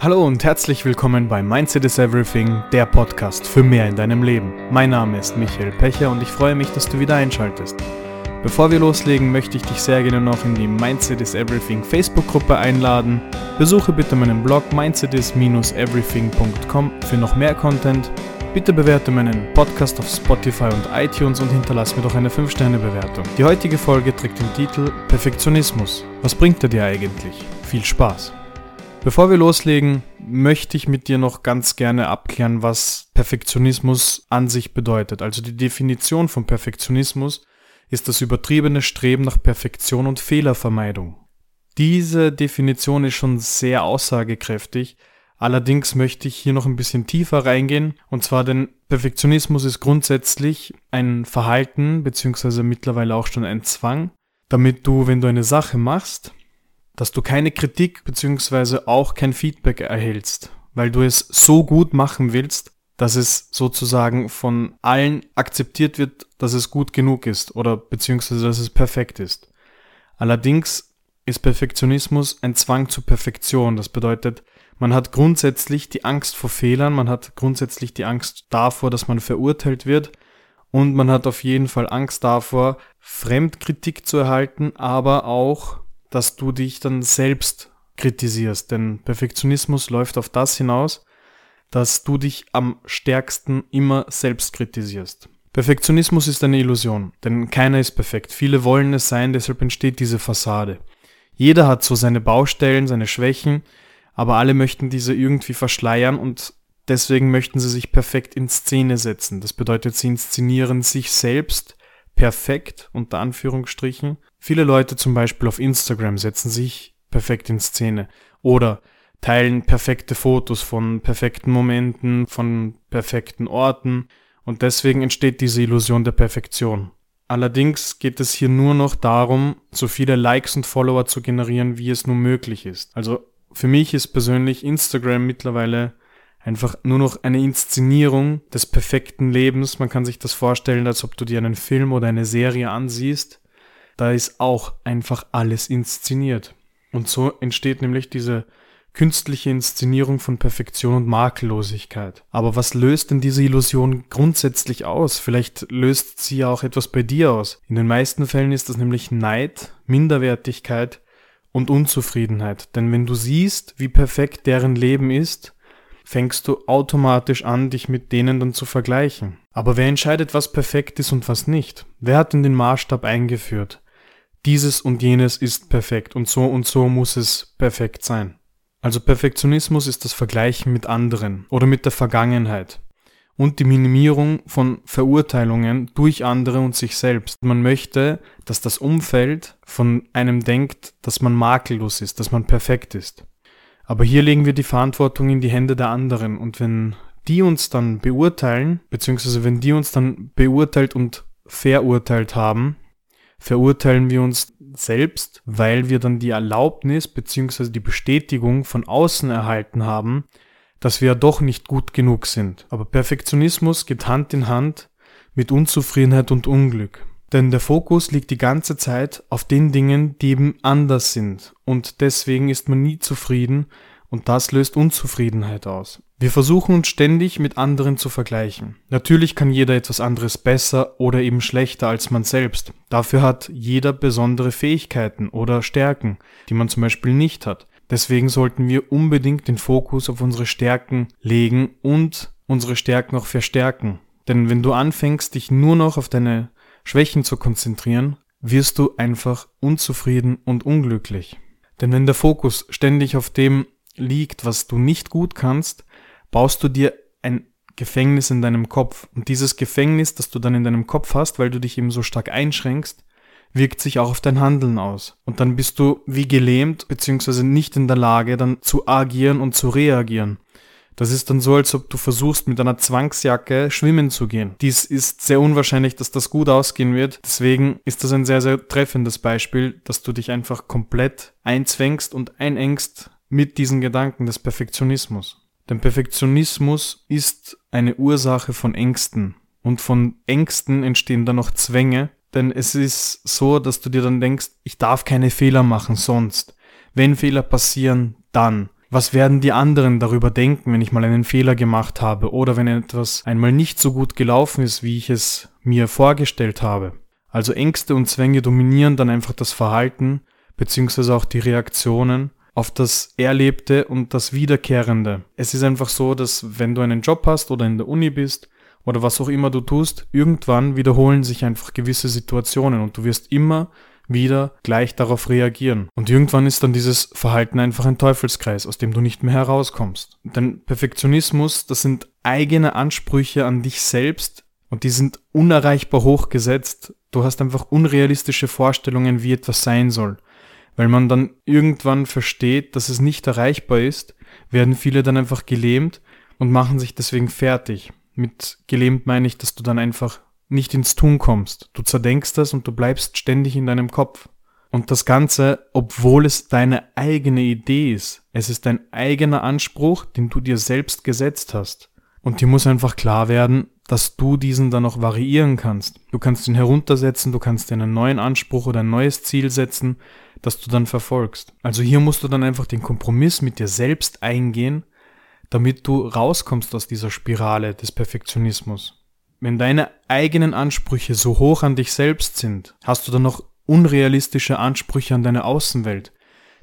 Hallo und herzlich willkommen bei Mindset is Everything, der Podcast für mehr in deinem Leben. Mein Name ist Michael Pecher und ich freue mich, dass du wieder einschaltest. Bevor wir loslegen, möchte ich dich sehr gerne noch in die Mindset is Everything Facebook-Gruppe einladen. Besuche bitte meinen Blog mindsetis-everything.com für noch mehr Content. Bitte bewerte meinen Podcast auf Spotify und iTunes und hinterlass mir doch eine 5-Sterne-Bewertung. Die heutige Folge trägt den Titel Perfektionismus. Was bringt er dir eigentlich? Viel Spaß! Bevor wir loslegen, möchte ich mit dir noch ganz gerne abklären, was Perfektionismus an sich bedeutet. Also die Definition von Perfektionismus ist das übertriebene Streben nach Perfektion und Fehlervermeidung. Diese Definition ist schon sehr aussagekräftig, allerdings möchte ich hier noch ein bisschen tiefer reingehen, und zwar denn Perfektionismus ist grundsätzlich ein Verhalten beziehungsweise mittlerweile auch schon ein Zwang, damit du, wenn du eine Sache machst, dass du keine Kritik beziehungsweise auch kein Feedback erhältst, weil du es so gut machen willst, dass es sozusagen von allen akzeptiert wird, dass es gut genug ist oder beziehungsweise dass es perfekt ist. Allerdings ist Perfektionismus ein Zwang zur Perfektion. Das bedeutet, man hat grundsätzlich die Angst vor Fehlern, man hat grundsätzlich die Angst davor, dass man verurteilt wird und man hat auf jeden Fall Angst davor, Fremdkritik zu erhalten, aber auch dass du dich dann selbst kritisierst. Denn Perfektionismus läuft auf das hinaus, dass du dich am stärksten immer selbst kritisierst. Perfektionismus ist eine Illusion, denn keiner ist perfekt. Viele wollen es sein, deshalb entsteht diese Fassade. Jeder hat so seine Baustellen, seine Schwächen, aber alle möchten diese irgendwie verschleiern und deswegen möchten sie sich perfekt in Szene setzen. Das bedeutet, sie inszenieren sich selbst perfekt, unter Anführungsstrichen, Viele Leute zum Beispiel auf Instagram setzen sich perfekt in Szene oder teilen perfekte Fotos von perfekten Momenten, von perfekten Orten und deswegen entsteht diese Illusion der Perfektion. Allerdings geht es hier nur noch darum, so viele Likes und Follower zu generieren, wie es nur möglich ist. Also für mich ist persönlich Instagram mittlerweile einfach nur noch eine Inszenierung des perfekten Lebens. Man kann sich das vorstellen, als ob du dir einen Film oder eine Serie ansiehst da ist auch einfach alles inszeniert. Und so entsteht nämlich diese künstliche Inszenierung von Perfektion und Makellosigkeit. Aber was löst denn diese Illusion grundsätzlich aus? Vielleicht löst sie ja auch etwas bei dir aus. In den meisten Fällen ist das nämlich Neid, Minderwertigkeit und Unzufriedenheit. Denn wenn du siehst, wie perfekt deren Leben ist, fängst du automatisch an, dich mit denen dann zu vergleichen. Aber wer entscheidet, was perfekt ist und was nicht? Wer hat denn den Maßstab eingeführt? dieses und jenes ist perfekt und so und so muss es perfekt sein. Also Perfektionismus ist das Vergleichen mit anderen oder mit der Vergangenheit und die Minimierung von Verurteilungen durch andere und sich selbst. Man möchte, dass das Umfeld von einem denkt, dass man makellos ist, dass man perfekt ist. Aber hier legen wir die Verantwortung in die Hände der anderen und wenn die uns dann beurteilen, beziehungsweise wenn die uns dann beurteilt und verurteilt haben, verurteilen wir uns selbst, weil wir dann die Erlaubnis bzw. die Bestätigung von außen erhalten haben, dass wir ja doch nicht gut genug sind. Aber Perfektionismus geht Hand in Hand mit Unzufriedenheit und Unglück. Denn der Fokus liegt die ganze Zeit auf den Dingen, die eben anders sind. Und deswegen ist man nie zufrieden und das löst Unzufriedenheit aus. Wir versuchen uns ständig mit anderen zu vergleichen. Natürlich kann jeder etwas anderes besser oder eben schlechter als man selbst. Dafür hat jeder besondere Fähigkeiten oder Stärken, die man zum Beispiel nicht hat. Deswegen sollten wir unbedingt den Fokus auf unsere Stärken legen und unsere Stärken auch verstärken. Denn wenn du anfängst, dich nur noch auf deine Schwächen zu konzentrieren, wirst du einfach unzufrieden und unglücklich. Denn wenn der Fokus ständig auf dem liegt, was du nicht gut kannst, baust du dir ein Gefängnis in deinem Kopf. Und dieses Gefängnis, das du dann in deinem Kopf hast, weil du dich eben so stark einschränkst, wirkt sich auch auf dein Handeln aus. Und dann bist du wie gelähmt, beziehungsweise nicht in der Lage, dann zu agieren und zu reagieren. Das ist dann so, als ob du versuchst, mit einer Zwangsjacke schwimmen zu gehen. Dies ist sehr unwahrscheinlich, dass das gut ausgehen wird. Deswegen ist das ein sehr, sehr treffendes Beispiel, dass du dich einfach komplett einzwängst und einengst mit diesen Gedanken des Perfektionismus. Denn Perfektionismus ist eine Ursache von Ängsten. Und von Ängsten entstehen dann noch Zwänge, denn es ist so, dass du dir dann denkst, ich darf keine Fehler machen sonst. Wenn Fehler passieren, dann. Was werden die anderen darüber denken, wenn ich mal einen Fehler gemacht habe oder wenn etwas einmal nicht so gut gelaufen ist, wie ich es mir vorgestellt habe? Also Ängste und Zwänge dominieren dann einfach das Verhalten beziehungsweise auch die Reaktionen auf das Erlebte und das Wiederkehrende. Es ist einfach so, dass wenn du einen Job hast oder in der Uni bist oder was auch immer du tust, irgendwann wiederholen sich einfach gewisse Situationen und du wirst immer wieder gleich darauf reagieren. Und irgendwann ist dann dieses Verhalten einfach ein Teufelskreis, aus dem du nicht mehr herauskommst. Denn Perfektionismus, das sind eigene Ansprüche an dich selbst und die sind unerreichbar hochgesetzt. Du hast einfach unrealistische Vorstellungen, wie etwas sein soll. Weil man dann irgendwann versteht, dass es nicht erreichbar ist, werden viele dann einfach gelähmt und machen sich deswegen fertig. Mit gelähmt meine ich, dass du dann einfach nicht ins Tun kommst. Du zerdenkst das und du bleibst ständig in deinem Kopf. Und das Ganze, obwohl es deine eigene Idee ist. Es ist dein eigener Anspruch, den du dir selbst gesetzt hast. Und dir muss einfach klar werden, dass du diesen dann noch variieren kannst. Du kannst ihn heruntersetzen, du kannst dir einen neuen Anspruch oder ein neues Ziel setzen, das du dann verfolgst. Also hier musst du dann einfach den Kompromiss mit dir selbst eingehen, damit du rauskommst aus dieser Spirale des Perfektionismus. Wenn deine eigenen Ansprüche so hoch an dich selbst sind, hast du dann noch unrealistische Ansprüche an deine Außenwelt.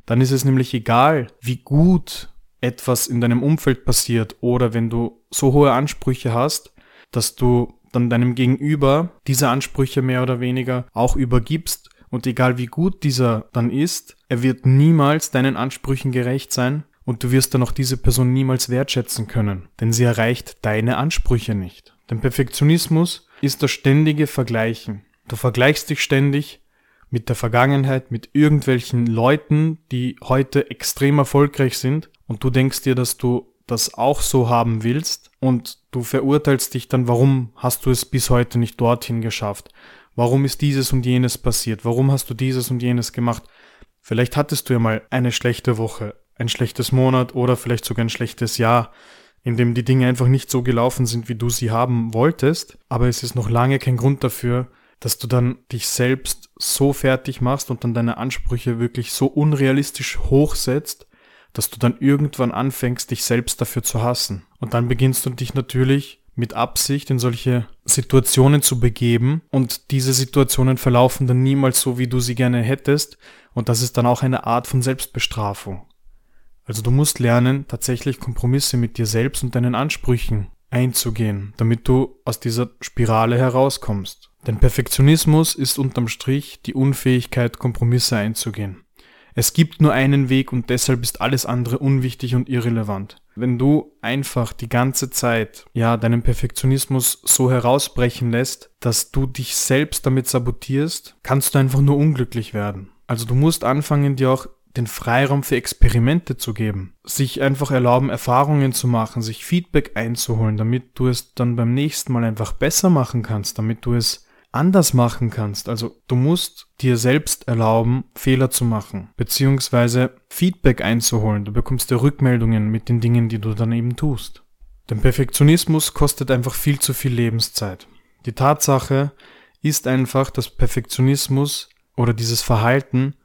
Dann ist es nämlich egal, wie gut etwas in deinem Umfeld passiert oder wenn du so hohe Ansprüche hast, dass du dann deinem Gegenüber diese Ansprüche mehr oder weniger auch übergibst und egal wie gut dieser dann ist, er wird niemals deinen Ansprüchen gerecht sein und du wirst dann auch diese Person niemals wertschätzen können, denn sie erreicht deine Ansprüche nicht. Denn Perfektionismus ist das ständige Vergleichen. Du vergleichst dich ständig mit der Vergangenheit, mit irgendwelchen Leuten, die heute extrem erfolgreich sind und du denkst dir, dass du das auch so haben willst und du verurteilst dich dann, warum hast du es bis heute nicht dorthin geschafft? Warum ist dieses und jenes passiert? Warum hast du dieses und jenes gemacht? Vielleicht hattest du ja mal eine schlechte Woche, ein schlechtes Monat oder vielleicht sogar ein schlechtes Jahr in dem die Dinge einfach nicht so gelaufen sind, wie du sie haben wolltest, aber es ist noch lange kein Grund dafür, dass du dann dich selbst so fertig machst und dann deine Ansprüche wirklich so unrealistisch hochsetzt, dass du dann irgendwann anfängst, dich selbst dafür zu hassen. Und dann beginnst du dich natürlich mit Absicht in solche Situationen zu begeben und diese Situationen verlaufen dann niemals so, wie du sie gerne hättest und das ist dann auch eine Art von Selbstbestrafung. Also du musst lernen, tatsächlich Kompromisse mit dir selbst und deinen Ansprüchen einzugehen, damit du aus dieser Spirale herauskommst. Denn Perfektionismus ist unterm Strich die Unfähigkeit, Kompromisse einzugehen. Es gibt nur einen Weg und deshalb ist alles andere unwichtig und irrelevant. Wenn du einfach die ganze Zeit, ja, deinen Perfektionismus so herausbrechen lässt, dass du dich selbst damit sabotierst, kannst du einfach nur unglücklich werden. Also du musst anfangen, dir auch den Freiraum für Experimente zu geben, sich einfach erlauben, Erfahrungen zu machen, sich Feedback einzuholen, damit du es dann beim nächsten Mal einfach besser machen kannst, damit du es anders machen kannst. Also du musst dir selbst erlauben, Fehler zu machen, beziehungsweise Feedback einzuholen. Du bekommst dir Rückmeldungen mit den Dingen, die du dann eben tust. Denn Perfektionismus kostet einfach viel zu viel Lebenszeit. Die Tatsache ist einfach, dass Perfektionismus oder dieses Verhalten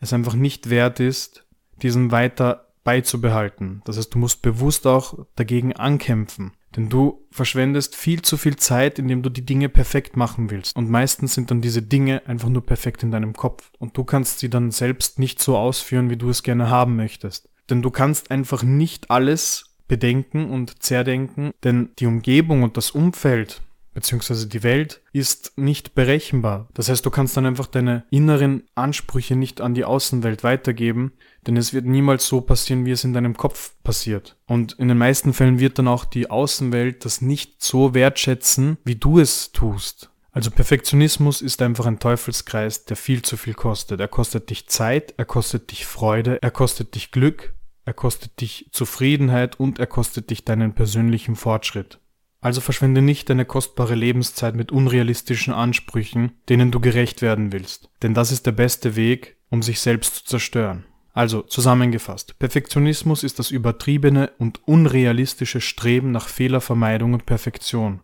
es einfach nicht wert ist, diesen weiter beizubehalten. Das heißt, du musst bewusst auch dagegen ankämpfen. Denn du verschwendest viel zu viel Zeit, indem du die Dinge perfekt machen willst. Und meistens sind dann diese Dinge einfach nur perfekt in deinem Kopf. Und du kannst sie dann selbst nicht so ausführen, wie du es gerne haben möchtest. Denn du kannst einfach nicht alles bedenken und zerdenken, denn die Umgebung und das Umfeld beziehungsweise die Welt ist nicht berechenbar. Das heißt, du kannst dann einfach deine inneren Ansprüche nicht an die Außenwelt weitergeben, denn es wird niemals so passieren, wie es in deinem Kopf passiert. Und in den meisten Fällen wird dann auch die Außenwelt das nicht so wertschätzen, wie du es tust. Also Perfektionismus ist einfach ein Teufelskreis, der viel zu viel kostet. Er kostet dich Zeit, er kostet dich Freude, er kostet dich Glück, er kostet dich Zufriedenheit und er kostet dich deinen persönlichen Fortschritt. Also verschwende nicht deine kostbare Lebenszeit mit unrealistischen Ansprüchen, denen du gerecht werden willst. Denn das ist der beste Weg, um sich selbst zu zerstören. Also zusammengefasst, Perfektionismus ist das übertriebene und unrealistische Streben nach Fehlervermeidung und Perfektion.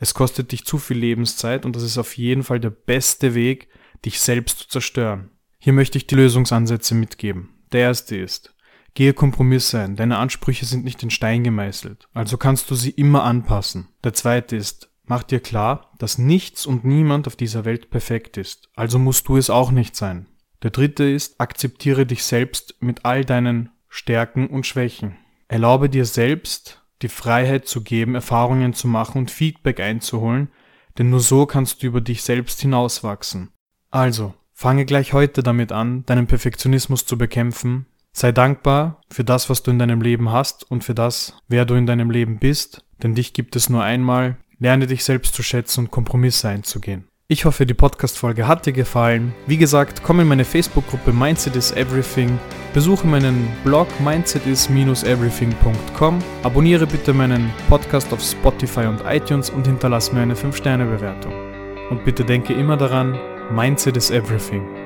Es kostet dich zu viel Lebenszeit und das ist auf jeden Fall der beste Weg, dich selbst zu zerstören. Hier möchte ich die Lösungsansätze mitgeben. Der erste ist, Gehe Kompromisse ein, deine Ansprüche sind nicht in Stein gemeißelt, also kannst du sie immer anpassen. Der zweite ist, mach dir klar, dass nichts und niemand auf dieser Welt perfekt ist, also musst du es auch nicht sein. Der dritte ist, akzeptiere dich selbst mit all deinen Stärken und Schwächen. Erlaube dir selbst die Freiheit zu geben, Erfahrungen zu machen und Feedback einzuholen, denn nur so kannst du über dich selbst hinauswachsen. Also, fange gleich heute damit an, deinen Perfektionismus zu bekämpfen, Sei dankbar für das, was du in deinem Leben hast und für das, wer du in deinem Leben bist, denn dich gibt es nur einmal. Lerne dich selbst zu schätzen und Kompromisse einzugehen. Ich hoffe, die Podcast-Folge hat dir gefallen. Wie gesagt, komm in meine Facebook-Gruppe Mindset is Everything, besuche meinen Blog mindsetis-everything.com, abonniere bitte meinen Podcast auf Spotify und iTunes und hinterlasse mir eine 5-Sterne-Bewertung. Und bitte denke immer daran, Mindset is Everything.